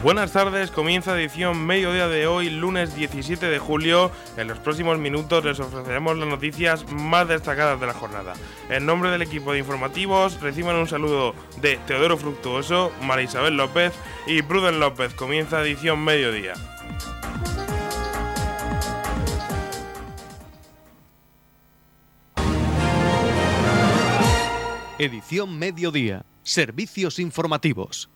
Buenas tardes, comienza edición mediodía de hoy, lunes 17 de julio. En los próximos minutos les ofreceremos las noticias más destacadas de la jornada. En nombre del equipo de informativos, reciban un saludo de Teodoro Fructuoso, María Isabel López y Pruden López. Comienza edición mediodía. Edición mediodía. Servicios informativos.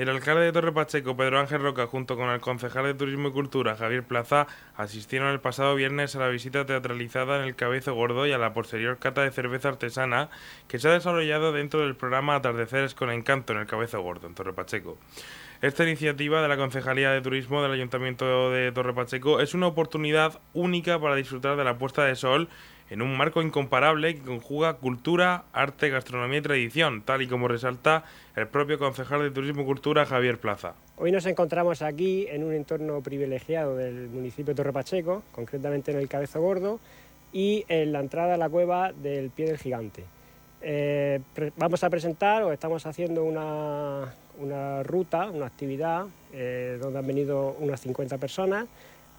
El alcalde de Torre Pacheco, Pedro Ángel Roca, junto con el concejal de Turismo y Cultura, Javier Plaza, asistieron el pasado viernes a la visita teatralizada en el Cabezo Gordo y a la posterior cata de cerveza artesana que se ha desarrollado dentro del programa Atardeceres con Encanto en el Cabezo Gordo, en Torre Pacheco. Esta iniciativa de la Concejalía de Turismo del Ayuntamiento de Torre Pacheco es una oportunidad única para disfrutar de la puesta de sol en un marco incomparable que conjuga cultura, arte, gastronomía y tradición, tal y como resalta el propio concejal de Turismo y Cultura, Javier Plaza. Hoy nos encontramos aquí en un entorno privilegiado del municipio de Torre Pacheco, concretamente en el Cabezo Gordo, y en la entrada a la cueva del Pie del Gigante. Eh, vamos a presentar o estamos haciendo una, ruta, una actividad eh, donde han venido unas 50 personas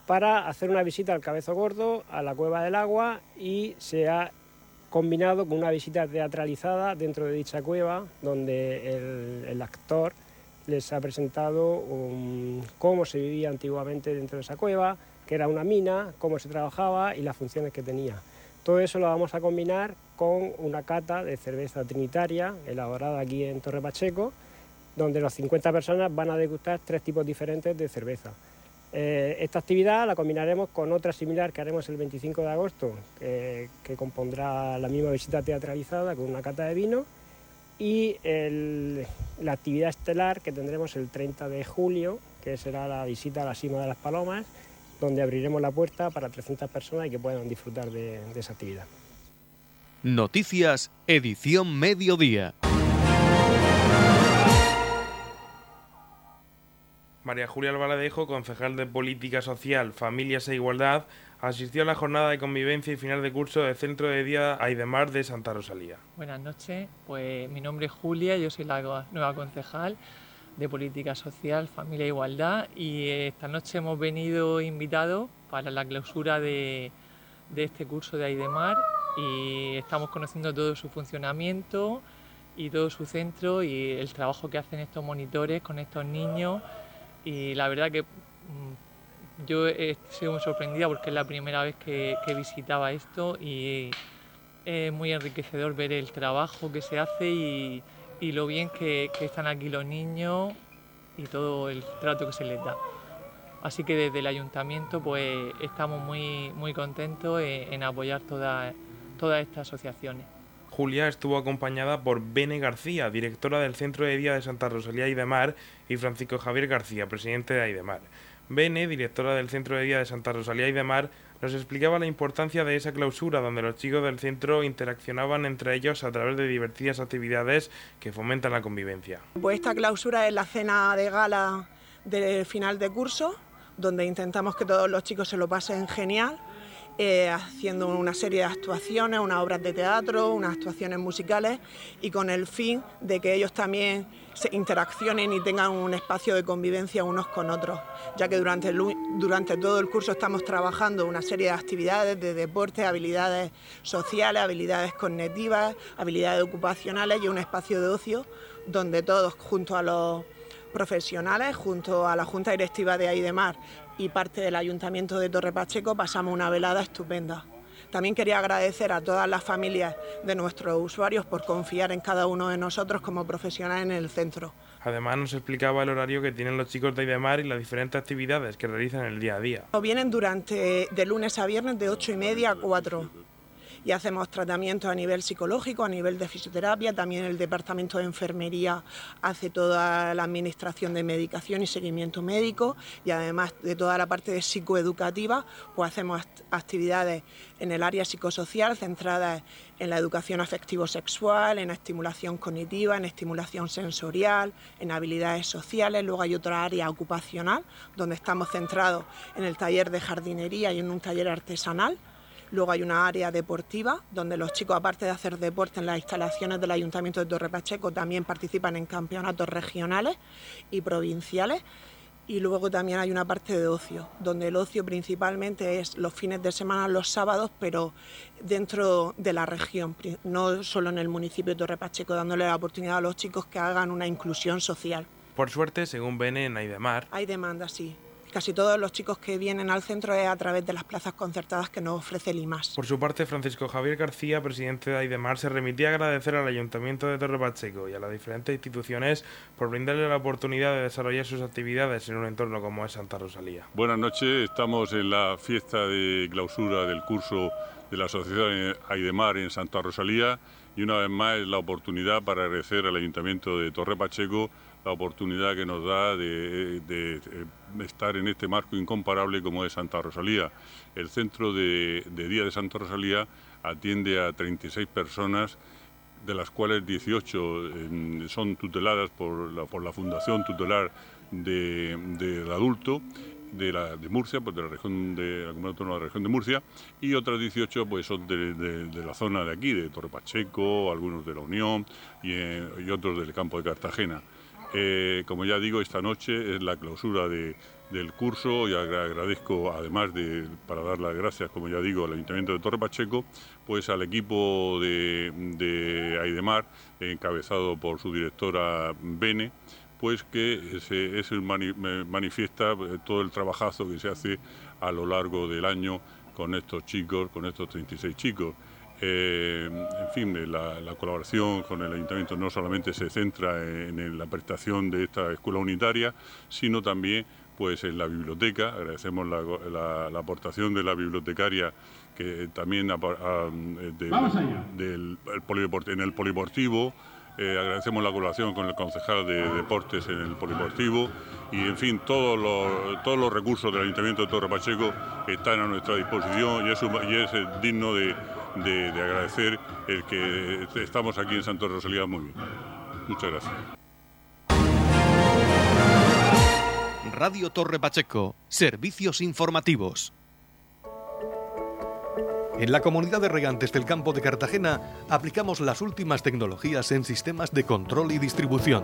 para hacer una visita al Cabezo Gordo, a la Cueva del Agua y se ha combinado con una visita teatralizada dentro de dicha cueva donde el, actor les ha presentado cómo se vivía antiguamente dentro de esa cueva, que era una mina, cómo se trabajaba y las funciones que tenía. Todo eso lo vamos a combinar con una cata de cerveza trinitaria elaborada aquí en Torre Pacheco, donde las 50 personas van a degustar tres tipos diferentes de cerveza. Eh, esta actividad la combinaremos con otra similar que haremos el 25 de agosto, que, compondrá la misma visita teatralizada con una cata de vino, y la actividad estelar que tendremos el 30 de julio, que será la visita a la cima de las Palomas, donde abriremos la puerta para 300 personas y que puedan disfrutar de esa actividad. Noticias, edición mediodía. María Julia Albaladejo, concejal de Política Social, Familias e Igualdad, asistió a la jornada de convivencia y final de curso del Centro de Día Aidemar de Santa Rosalía. Buenas noches, pues mi nombre es Julia, yo soy la nueva concejal de Política Social, Familia e Igualdad y esta noche hemos venido invitados para la clausura de, de este curso de Aidemar y estamos conociendo todo su funcionamiento y todo su centro y el trabajo que hacen estos monitores con estos niños y la verdad que mm, yo he sido muy sorprendida porque es la primera vez que, visitaba esto y es muy enriquecedor ver el trabajo que se hace y, lo bien que, están aquí los niños y todo el trato que se les da. Así que desde el ayuntamiento pues estamos muy, muy contentos en, apoyar todas estas asociaciones. Julia estuvo acompañada por Bene García, directora del Centro de Día de Santa Rosalía y de Mar, y Francisco Javier García, presidente de Aidemar. Bene, directora del Centro de Día de Santa Rosalía y de Mar, nos explicaba la importancia de esa clausura donde los chicos del centro interaccionaban entre ellos a través de divertidas actividades que fomentan la convivencia. Pues esta clausura es la cena de gala del final de curso, donde intentamos que todos los chicos se lo pasen genial eh, haciendo una serie de actuaciones, unas obras de teatro, unas actuaciones musicales y con el fin de que ellos también se interaccionen y tengan un espacio de convivencia unos con otros, ya que durante, durante todo el curso estamos trabajando una serie de actividades de deporte, habilidades sociales, habilidades cognitivas, habilidades ocupacionales y un espacio de ocio donde todos junto a los profesionales, junto a la Junta Directiva de Aidemar y parte del Ayuntamiento de Torre Pacheco pasamos una velada estupenda. También quería agradecer a todas las familias de nuestros usuarios por confiar en cada uno de nosotros como profesionales en el centro. Además nos explicaba el horario que tienen los chicos de Aidemar y las diferentes actividades que realizan el día a día. Vienen durante de lunes a viernes de 8 y media a 4 y hacemos tratamientos a nivel psicológico, a nivel de fisioterapia, también el departamento de enfermería hace toda la administración de medicación y seguimiento médico y además de toda la parte de psicoeducativa, pues hacemos actividades en el área psicosocial centradas en la educación afectivo-sexual, en estimulación cognitiva, en estimulación sensorial, en habilidades sociales. Luego hay otra área ocupacional donde estamos centrados en el taller de jardinería y en un taller artesanal Luego hay una área deportiva donde los chicos, aparte de hacer deporte en las instalaciones del Ayuntamiento de Torre Pacheco, también participan en campeonatos regionales y provinciales. Y luego también hay una parte de ocio, donde el ocio principalmente es los fines de semana, los sábados, pero dentro de la región, no solo en el municipio de Torre Pacheco, dándole la oportunidad a los chicos que hagan una inclusión social. Por suerte, según Bene en Aidemar, hay demanda, sí. Casi todos los chicos que vienen al centro es a través de las plazas concertadas que nos ofrece Limas. Por su parte, Francisco Javier García, presidente de Aidemar, se remitía a agradecer al Ayuntamiento de Torre Pacheco y a las diferentes instituciones por brindarle la oportunidad de desarrollar sus actividades en un entorno como es Santa Rosalía. Buenas noches, estamos en la fiesta de clausura del curso de la Asociación Aidemar en Santa Rosalía y una vez más es la oportunidad para agradecer al Ayuntamiento de Torre Pacheco la oportunidad que nos da de, estar en este marco incomparable como es Santa Rosalía. El centro de, día de Santa Rosalía atiende a 36 personas, de las cuales 18 son tuteladas por la, por la Fundación Tutelar del Adulto de, Murcia, pues de la región de la Comunidad Autónoma de la región de Murcia, y otras 18 pues son de, la zona de aquí, de Torre Pacheco, algunos de la Unión y, eh, y otros del campo de Cartagena. Eh, como ya digo, esta noche es la clausura del curso y agradezco, además de, para dar las gracias, como ya digo, al Ayuntamiento de Torre Pacheco, pues al equipo de, de Aidemar, encabezado por su directora Bene, pues que se, manifiesta eh, todo el trabajazo que se hace a lo largo del año con estos chicos, con estos 36 chicos. Eh, en fin, la, colaboración con el ayuntamiento no solamente se centra en, la prestación de esta escuela unitaria, sino también pues en la biblioteca. Agradecemos la, aportación de la bibliotecaria que también del, en el polideportivo. Eh, agradecemos la colaboración con el concejal de deportes en el polideportivo y en fin todos los, todos los recursos del Ayuntamiento de Torre Pacheco están a nuestra disposición y es, y es digno de, de, agradecer el que estamos aquí en Santo Rosalía muy bien. Muchas gracias. Radio Torre Pacheco, servicios informativos. En la comunidad de regantes del campo de Cartagena aplicamos las últimas tecnologías en sistemas de control y distribución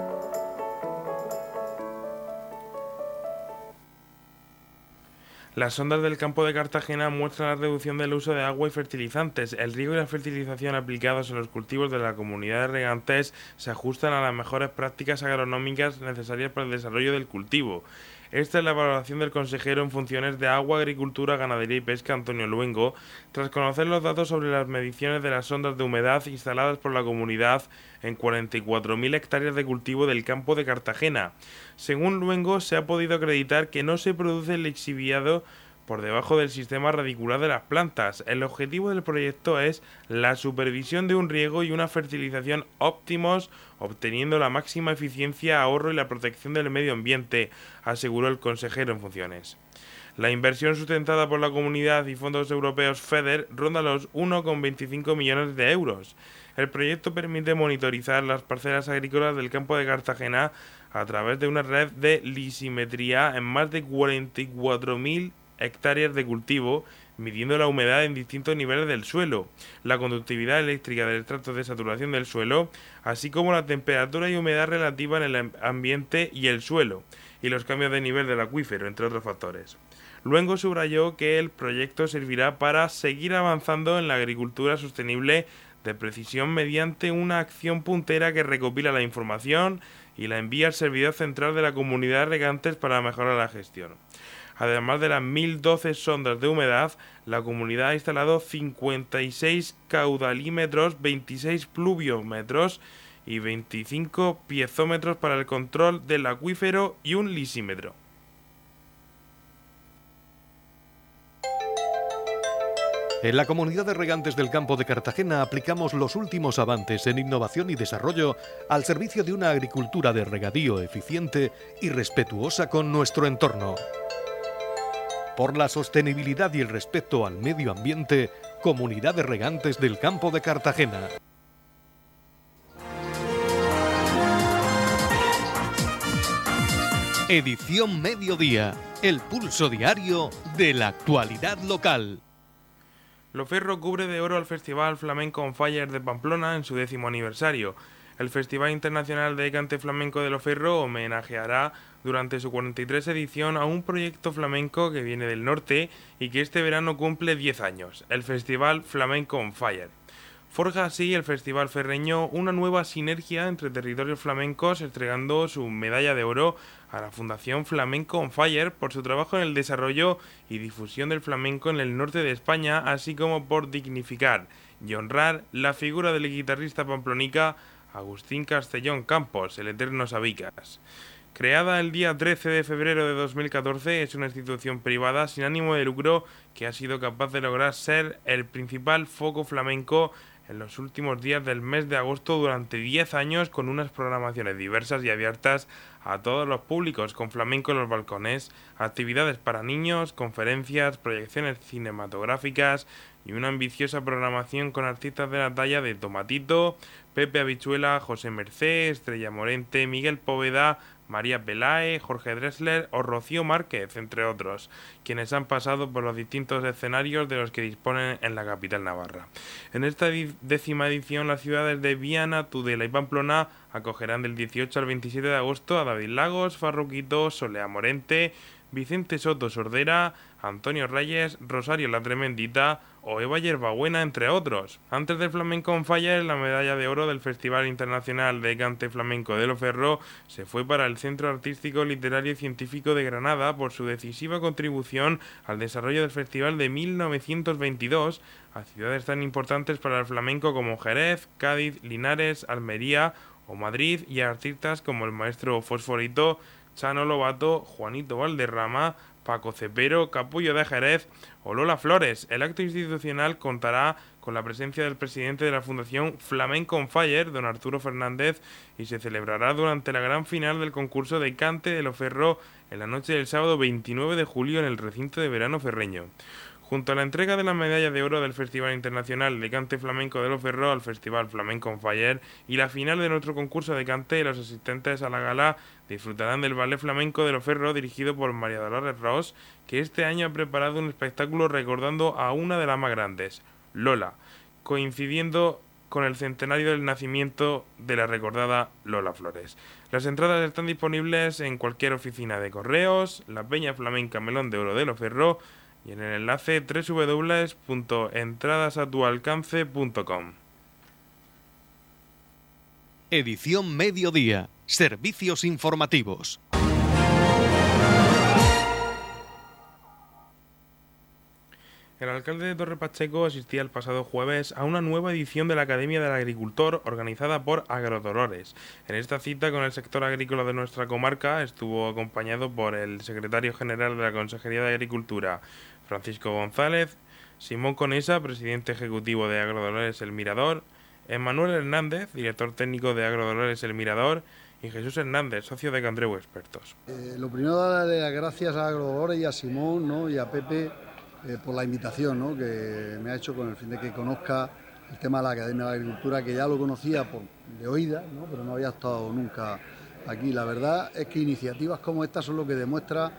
Las sondas del campo de Cartagena muestran la reducción del uso de agua y fertilizantes. El riego y la fertilización aplicados en los cultivos de la comunidad de regantes se ajustan a las mejores prácticas agronómicas necesarias para el desarrollo del cultivo. Esta es la valoración del consejero en funciones de Agua, Agricultura, Ganadería y Pesca, Antonio Luengo, tras conocer los datos sobre las mediciones de las sondas de humedad instaladas por la comunidad en 44.000 hectáreas de cultivo del campo de Cartagena. Según Luengo, se ha podido acreditar que no se produce el lixiviado por debajo del sistema radicular de las plantas. El objetivo del proyecto es la supervisión de un riego y una fertilización óptimos, obteniendo la máxima eficiencia, ahorro y la protección del medio ambiente, aseguró el consejero en funciones. La inversión sustentada por la comunidad y fondos europeos FEDER ronda los 1,25 millones de euros. El proyecto permite monitorizar las parcelas agrícolas del campo de Cartagena a través de una red de lisimetría en más de 44.000 hectáreas de cultivo, midiendo la humedad en distintos niveles del suelo, la conductividad eléctrica del estrato de saturación del suelo, así como la temperatura y humedad relativa en el ambiente y el suelo, y los cambios de nivel del acuífero, entre otros factores. Luego subrayó que el proyecto servirá para seguir avanzando en la agricultura sostenible de precisión mediante una acción puntera que recopila la información y la envía al servidor central de la comunidad de regantes para mejorar la gestión. Además de las 1012 sondas de humedad, la comunidad ha instalado 56 caudalímetros, 26 pluviómetros y 25 piezómetros para el control del acuífero y un lisímetro. En la comunidad de regantes del campo de Cartagena aplicamos los últimos avances en innovación y desarrollo al servicio de una agricultura de regadío eficiente y respetuosa con nuestro entorno. Por la sostenibilidad y el respeto al medio ambiente, Comunidad de Regantes del Campo de Cartagena. Edición Mediodía, el pulso diario de la actualidad local. Loferro cubre de oro al Festival Flamenco on Fire de Pamplona en su décimo aniversario. El Festival Internacional de Cante Flamenco de Loferro homenajeará durante su 43 edición a un proyecto flamenco que viene del norte y que este verano cumple 10 años, el Festival Flamenco on Fire. Forja así el Festival Ferreño una nueva sinergia entre territorios flamencos, entregando su medalla de oro a la Fundación Flamenco on Fire por su trabajo en el desarrollo y difusión del flamenco en el norte de España, así como por dignificar y honrar la figura del guitarrista pamplonica Agustín Castellón Campos, el eterno Sabicas. Creada el día 13 de febrero de 2014, es una institución privada sin ánimo de lucro que ha sido capaz de lograr ser el principal foco flamenco en los últimos días del mes de agosto durante 10 años con unas programaciones diversas y abiertas a todos los públicos, con flamenco en los balcones, actividades para niños, conferencias, proyecciones cinematográficas y una ambiciosa programación con artistas de la talla de Tomatito, Pepe Habichuela, José Mercé, Estrella Morente, Miguel Poveda, María Pelae, Jorge Dressler o Rocío Márquez, entre otros, quienes han pasado por los distintos escenarios de los que disponen en la capital navarra. En esta décima edición, las ciudades de Viana, Tudela y Pamplona acogerán del 18 al 27 de agosto a David Lagos, Farruquito, Solea Morente, Vicente Soto Sordera, Antonio Reyes, Rosario La Tremendita o Eva Yerbabuena, entre otros. Antes del Flamenco on Fire, la medalla de oro del Festival Internacional de Cante Flamenco de Loferro se fue para el Centro Artístico, Literario y Científico de Granada por su decisiva contribución al desarrollo del festival de 1922 a ciudades tan importantes para el flamenco como Jerez, Cádiz, Linares, Almería o Madrid y a artistas como el maestro Fosforito, Chano Lobato, Juanito Valderrama, Paco Cepero, Capullo de Jerez o Lola Flores. El acto institucional contará con la presencia del presidente de la Fundación Flamenco Fire, don Arturo Fernández, y se celebrará durante la gran final del concurso de Cante de Loferro en la noche del sábado 29 de julio en el recinto de verano ferreño. Junto a la entrega de la medalla de oro del Festival Internacional de Cante Flamenco de Los Ferro al Festival Flamenco on Fire y la final de nuestro concurso de cante, los asistentes a la gala disfrutarán del ballet flamenco de Los Ferro dirigido por María Dolores Ross, que este año ha preparado un espectáculo recordando a una de las más grandes, Lola, coincidiendo con el centenario del nacimiento de la recordada Lola Flores. Las entradas están disponibles en cualquier oficina de correos, la Peña Flamenca Melón de Oro de Los Ferro, y en el enlace www.entradasatualcance.com. Edición Mediodía. Servicios informativos. El alcalde de Torre Pacheco asistía el pasado jueves a una nueva edición de la Academia del Agricultor organizada por Agrodolores. En esta cita con el sector agrícola de nuestra comarca estuvo acompañado por el secretario general de la Consejería de Agricultura, Francisco González, Simón Conesa, presidente ejecutivo de Agrodolores El Mirador, Emanuel Hernández, director técnico de Agrodolores El Mirador, y Jesús Hernández, socio de Candreu Expertos. Eh, lo primero, darle las gracias a Agrodolores y a Simón ¿no? y a Pepe eh, por la invitación que me ha hecho con el fin de que conozca el tema de la Academia de Agricultura, que ya lo conocía de oída, pero no había estado nunca aquí. La verdad es que iniciativas como estas son lo que demuestra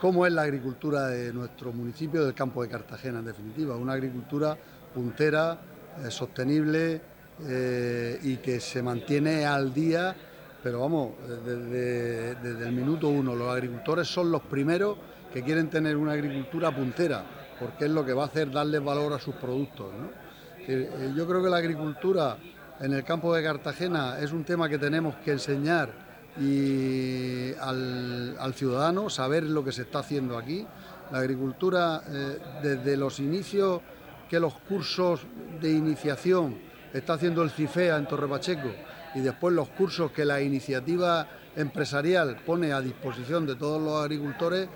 cómo es la agricultura de nuestro municipio, del campo de Cartagena, en definitiva. Una agricultura puntera, eh, sostenible eh, y que se mantiene al día, pero vamos, desde, desde, el minuto uno. Los agricultores son los primeros que quieren tener una agricultura puntera porque es lo que va a hacer darle valor a sus productos. Eh, eh, yo creo que la agricultura en el campo de Cartagena es un tema que tenemos que enseñar y al, ciudadano, saber lo que se está haciendo aquí. La agricultura, eh, desde los inicios que los cursos de iniciación está haciendo el CIFEA en Torre Pacheco y después los cursos que la iniciativa empresarial pone a disposición de todos los agricultores,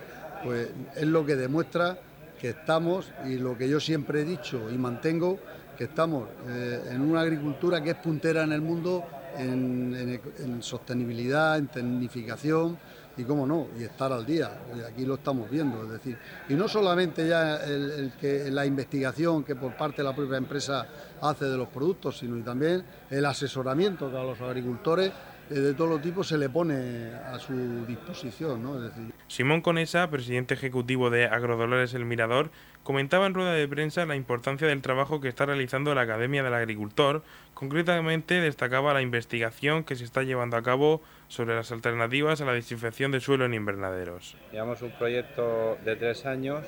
pues es lo que demuestra que estamos, y lo que yo siempre he dicho y mantengo, que estamos eh, en una agricultura que es puntera en el mundo en, sostenibilidad, en tecnificación y cómo no, y estar al día. Y aquí lo estamos viendo, es decir, y no solamente ya la investigación que por parte de la propia empresa hace de los productos, sino también el asesoramiento que a los agricultores eh, de todo tipo se le pone a su disposición. ¿no? Simón Conesa, presidente ejecutivo de Agrodolores El Mirador, comentaba en rueda de prensa la importancia del trabajo que está realizando la Academia del Agricultor. Concretamente destacaba la investigación que se está llevando a cabo sobre las alternativas a la desinfección de suelo en invernaderos. Llevamos un proyecto de tres años,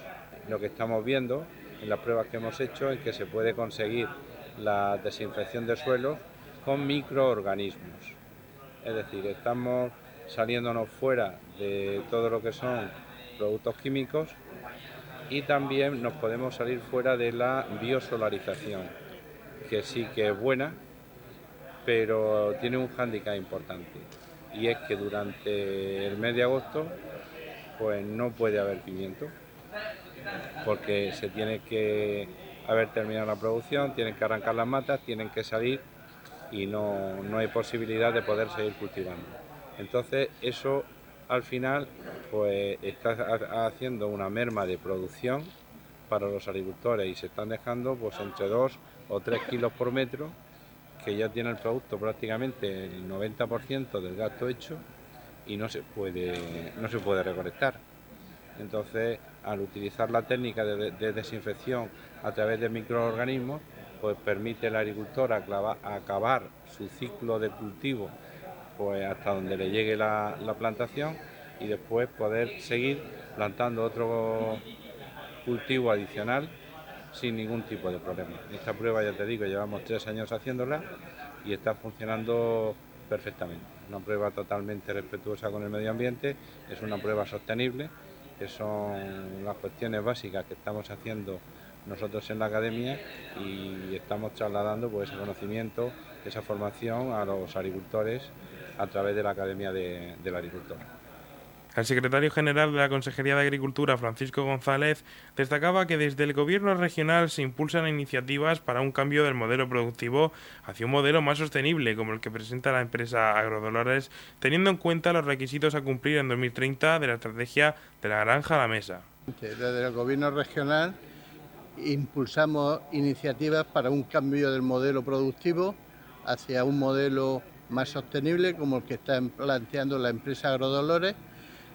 lo que estamos viendo en las pruebas que hemos hecho es que se puede conseguir la desinfección de suelo con microorganismos. Es decir, estamos saliéndonos fuera de todo lo que son productos químicos y también nos podemos salir fuera de la biosolarización, que sí que es buena, pero tiene un hándicap importante y es que durante el mes de agosto pues no puede haber pimiento porque se tiene que haber terminado la producción, tienen que arrancar las matas, tienen que salir y no, no hay posibilidad de poder seguir cultivando. Entonces eso al final pues está haciendo una merma de producción para los agricultores y se están dejando pues entre 2 o 3 kilos por metro que ya tiene el producto prácticamente el 90% del gasto hecho y no se puede no se puede recolectar. Entonces, al utilizar la técnica de, de desinfección a través de microorganismos, pues permite al agricultor acabar su ciclo de cultivo pues hasta donde le llegue la, plantación y después poder seguir plantando otro cultivo adicional sin ningún tipo de problema. Esta prueba, ya te digo, llevamos tres años haciéndola y está funcionando perfectamente. Una prueba totalmente respetuosa con el medio ambiente, es una prueba sostenible, que son las cuestiones básicas que estamos haciendo nosotros en la academia y estamos trasladando pues, ese conocimiento, esa formación a los agricultores a través de la Academia de, del Agricultor. El secretario general de la Consejería de Agricultura, Francisco González, destacaba que desde el Gobierno regional se impulsan iniciativas para un cambio del modelo productivo hacia un modelo más sostenible, como el que presenta la empresa Agrodolores, teniendo en cuenta los requisitos a cumplir en 2030 de la estrategia de la granja a la mesa. Desde el Gobierno regional impulsamos iniciativas para un cambio del modelo productivo hacia un modelo más sostenible como el que está planteando la empresa Agrodolores.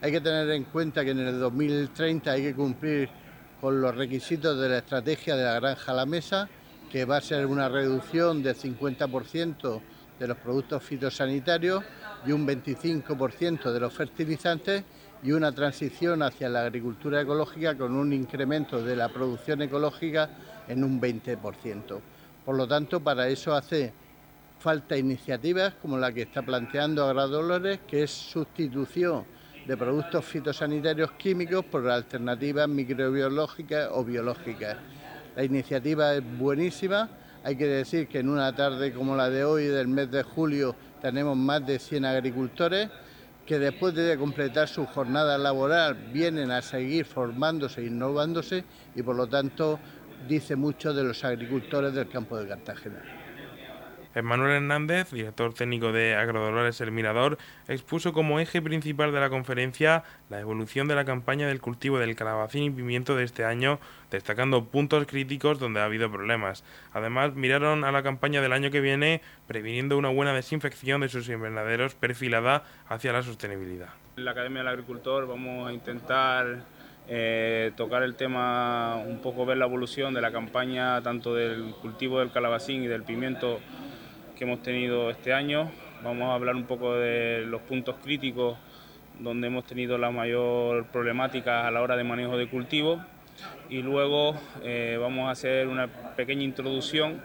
Hay que tener en cuenta que en el 2030 hay que cumplir con los requisitos de la estrategia de la granja a la mesa, que va a ser una reducción del 50% de los productos fitosanitarios y un 25% de los fertilizantes y una transición hacia la agricultura ecológica con un incremento de la producción ecológica en un 20%. Por lo tanto, para eso hace falta iniciativas como la que está planteando Agradolores, que es sustitución de productos fitosanitarios químicos por alternativas microbiológicas o biológicas. La iniciativa es buenísima, hay que decir que en una tarde como la de hoy del mes de julio tenemos más de 100 agricultores que después de completar su jornada laboral vienen a seguir formándose e innovándose y por lo tanto dice mucho de los agricultores del campo de Cartagena. Manuel Hernández, director técnico de Agrodolores El Mirador, expuso como eje principal de la conferencia la evolución de la campaña del cultivo del calabacín y pimiento de este año, destacando puntos críticos donde ha habido problemas. Además, miraron a la campaña del año que viene, previniendo una buena desinfección de sus invernaderos perfilada hacia la sostenibilidad. En la Academia del Agricultor vamos a intentar eh, tocar el tema, un poco ver la evolución de la campaña tanto del cultivo del calabacín y del pimiento que hemos tenido este año. Vamos a hablar un poco de los puntos críticos donde hemos tenido la mayor problemática a la hora de manejo de cultivo y luego eh, vamos a hacer una pequeña introducción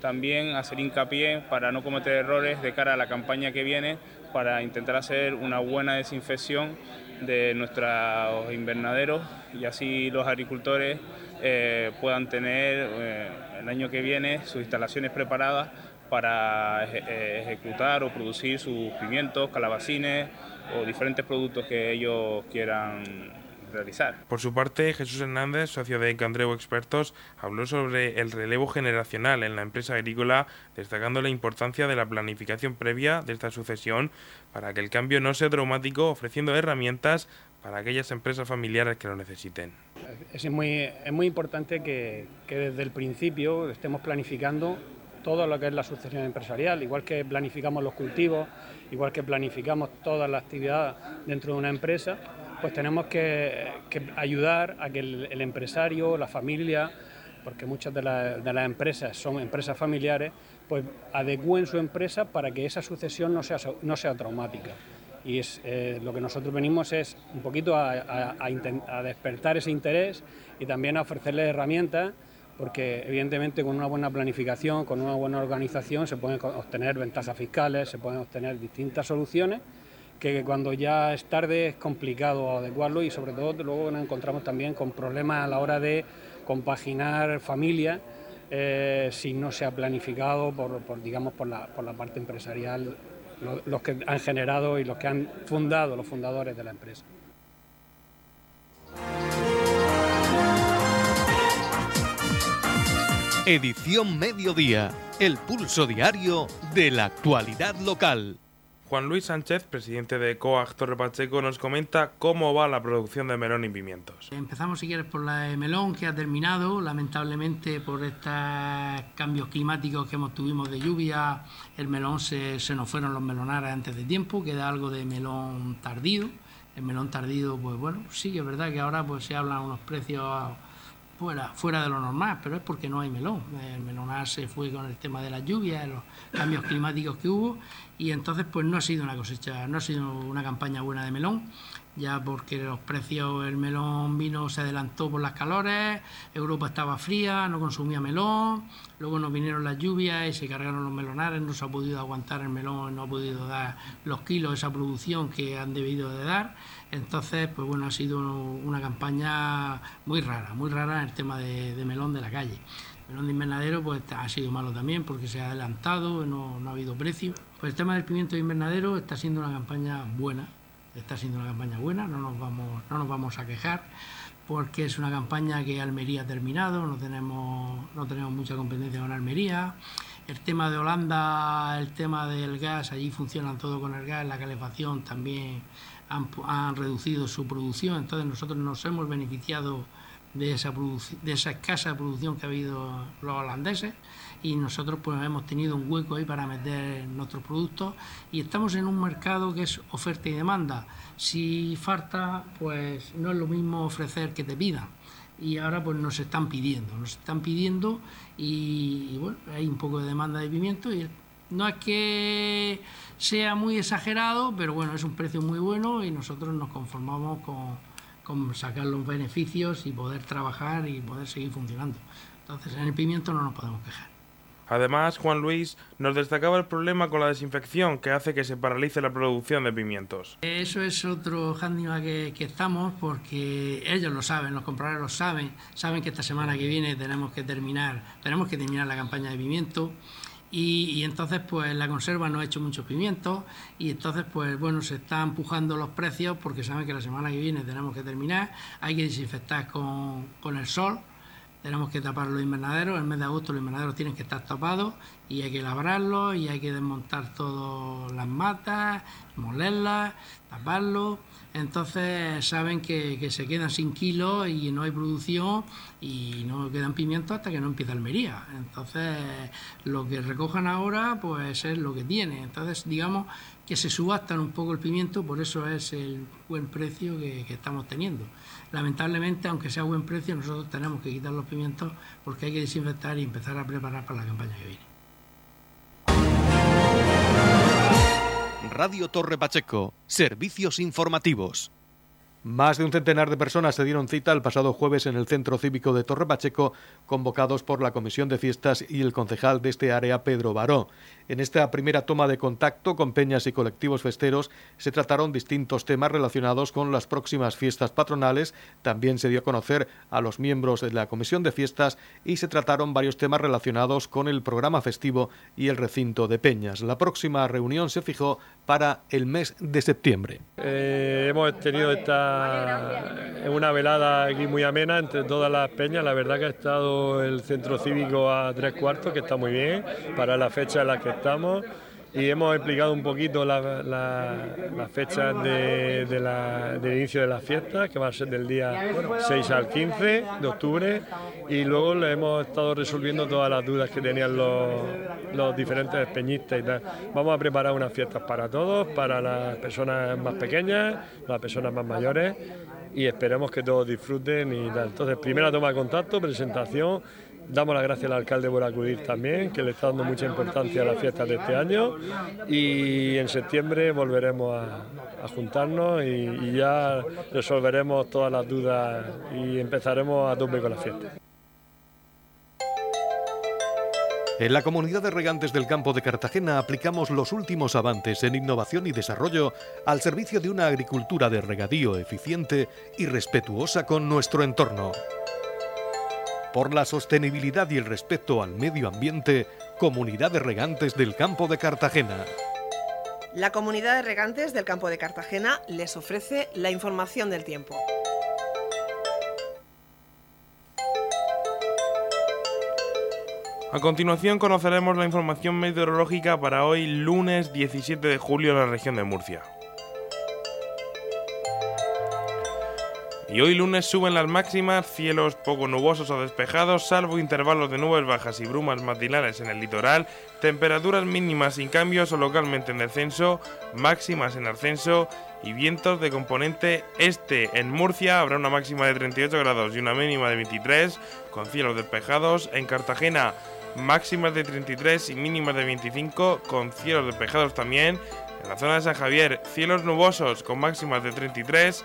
también hacer hincapié para no cometer errores de cara a la campaña que viene para intentar hacer una buena desinfección de nuestros invernaderos y así los agricultores eh, puedan tener eh, el año que viene sus instalaciones preparadas para eh, ejecutar o producir sus pimientos, calabacines o diferentes productos que ellos quieran realizar. Por su parte, Jesús Hernández, socio de Candreu Expertos, habló sobre el relevo generacional en la empresa agrícola, destacando la importancia de la planificación previa de esta sucesión para que el cambio no sea traumático, ofreciendo herramientas para aquellas empresas familiares que lo necesiten. Es muy, es muy importante que, que desde el principio estemos planificando todo lo que es la sucesión empresarial, igual que planificamos los cultivos, igual que planificamos toda la actividad dentro de una empresa, pues tenemos que, ayudar a que el, empresario, la familia, porque muchas de, las empresas son empresas familiares, pues adecúen su empresa para que esa sucesión no sea, no sea traumática. Y es, eh, lo que nosotros venimos es un poquito a, a despertar ese interés y también a ofrecerles herramientas porque evidentemente con una buena planificación, con una buena organización se pueden obtener ventajas fiscales, se pueden obtener distintas soluciones que cuando ya es tarde es complicado adecuarlo y sobre todo luego nos encontramos también con problemas a la hora de compaginar familia eh, si no se ha planificado por, digamos por la, por la, parte empresarial los que han generado y los que han fundado los fundadores de la empresa. Edición Mediodía, el pulso diario de la actualidad local. Juan Luis Sánchez, presidente de COAG Torre Pacheco, nos comenta cómo va la producción de melón y pimientos. Empezamos, si quieres, por la de melón, que ha terminado. Lamentablemente, por estos cambios climáticos que hemos tuvimos de lluvia, el melón se, se nos fueron los melonares antes de tiempo. Queda algo de melón tardío. El melón tardío, pues bueno, sí que es verdad que ahora pues se hablan unos precios fuera, fuera de lo normal, pero es porque no hay melón. El melonar se fue con el tema de las lluvias, los cambios climáticos que hubo, y entonces pues no ha sido una cosecha, no ha sido una campaña buena de melón, ya porque los precios, el melón vino, se adelantó por las calores, Europa estaba fría, no consumía melón, luego nos vinieron las lluvias y se cargaron los melonares, no se ha podido aguantar el melón, no ha podido dar los kilos, esa producción que han debido de dar entonces, pues bueno, ha sido una campaña muy rara, muy rara en el tema de, melón de la calle. melón de invernadero pues ha sido malo también porque se ha adelantado, no, ha habido precio. Pues el tema del pimiento de invernadero está siendo una campaña buena, está siendo una campaña buena, no nos vamos, no nos vamos a quejar porque es una campaña que Almería ha terminado, no tenemos, no tenemos mucha competencia con Almería. El tema de Holanda, el tema del gas, allí funcionan todo con el gas, la calefacción también han, reducido su producción, entonces nosotros nos hemos beneficiado de esa, de esa escasa producción que ha habido los holandeses y nosotros pues hemos tenido un hueco ahí para meter nuestros productos y estamos en un mercado que es oferta y demanda. Si falta, pues no es lo mismo ofrecer que te pidan y ahora pues nos están pidiendo, nos están pidiendo y, y bueno, hay un poco de demanda de pimiento y no es que sea muy exagerado, pero bueno, es un precio muy bueno y nosotros nos conformamos con, sacar los beneficios y poder trabajar y poder seguir funcionando. Entonces, en el pimiento no nos podemos quejar. Además, Juan Luis nos destacaba el problema con la desinfección que hace que se paralice la producción de pimientos. Eso es otro hándicap que, que, estamos porque ellos lo saben, los compradores lo saben, saben que esta semana que viene tenemos que terminar, tenemos que terminar la campaña de pimiento y, entonces pues la conserva no ha hecho muchos pimientos y entonces pues bueno se están empujando los precios porque saben que la semana que viene tenemos que terminar, hay que desinfectar con, con el sol, tenemos que tapar los invernaderos, en el mes de agosto los invernaderos tienen que estar tapados y hay que labrarlos y hay que desmontar todas las matas, molerlas, taparlos entonces saben que, se quedan sin kilos y no hay producción y no quedan pimientos hasta que no empieza Almería. Entonces lo que recojan ahora pues es lo que tiene. Entonces digamos que se subastan un poco el pimiento, por eso es el buen precio que, que estamos teniendo. Lamentablemente, aunque sea buen precio, nosotros tenemos que quitar los pimientos porque hay que desinfectar y empezar a preparar para la campaña que viene. Radio Torre Pacheco, servicios informativos. Más de un centenar de personas se dieron cita el pasado jueves en el Centro Cívico de Torre Pacheco, convocados por la Comisión de Fiestas y el concejal de este área, Pedro Baró. En esta primera toma de contacto con peñas y colectivos festeros se trataron distintos temas relacionados con las próximas fiestas patronales. También se dio a conocer a los miembros de la Comisión de Fiestas y se trataron varios temas relacionados con el programa festivo y el recinto de peñas. La próxima reunión se fijó para el mes de septiembre. Eh, hemos tenido esta una, una velada aquí muy amena entre todas las peñas. La verdad que ha estado el centro cívico a tres cuartos, que está muy bien para la fecha en la que estamos y hemos explicado un poquito las fechas de, del inicio de las fiestas, que va a ser del día 6 al 15 de octubre, y luego le hemos estado resolviendo todas las dudas que tenían los, los diferentes peñistas y tal. Vamos a preparar unas fiestas para todos, para las personas más pequeñas, las personas más mayores, y esperemos que todos disfruten y tal. Entonces, primera toma de contacto, presentación Damos las gracias al alcalde por acudir también, que le está dando mucha importancia a las fiestas de este año y en septiembre volveremos a, juntarnos y, ya resolveremos todas las dudas y empezaremos a tope con la fiesta. En la comunidad de regantes del campo de Cartagena aplicamos los últimos avances en innovación y desarrollo al servicio de una agricultura de regadío eficiente y respetuosa con nuestro entorno por la sostenibilidad y el respeto al medio ambiente, Comunidad de Regantes del Campo de Cartagena. La Comunidad de Regantes del Campo de Cartagena les ofrece la información del tiempo. A continuación conoceremos la información meteorológica para hoy lunes 17 de julio en la región de Murcia. Y hoy lunes suben las máximas, cielos poco nubosos o despejados, salvo intervalos de nubes bajas y brumas matinales en el litoral, temperaturas mínimas sin cambios o localmente en descenso, máximas en ascenso y vientos de componente este. En Murcia habrá una máxima de 38 grados y una mínima de 23, con cielos despejados. En Cartagena máximas de 33 y mínimas de 25, con cielos despejados también. En la zona de San Javier, cielos nubosos con máximas de 33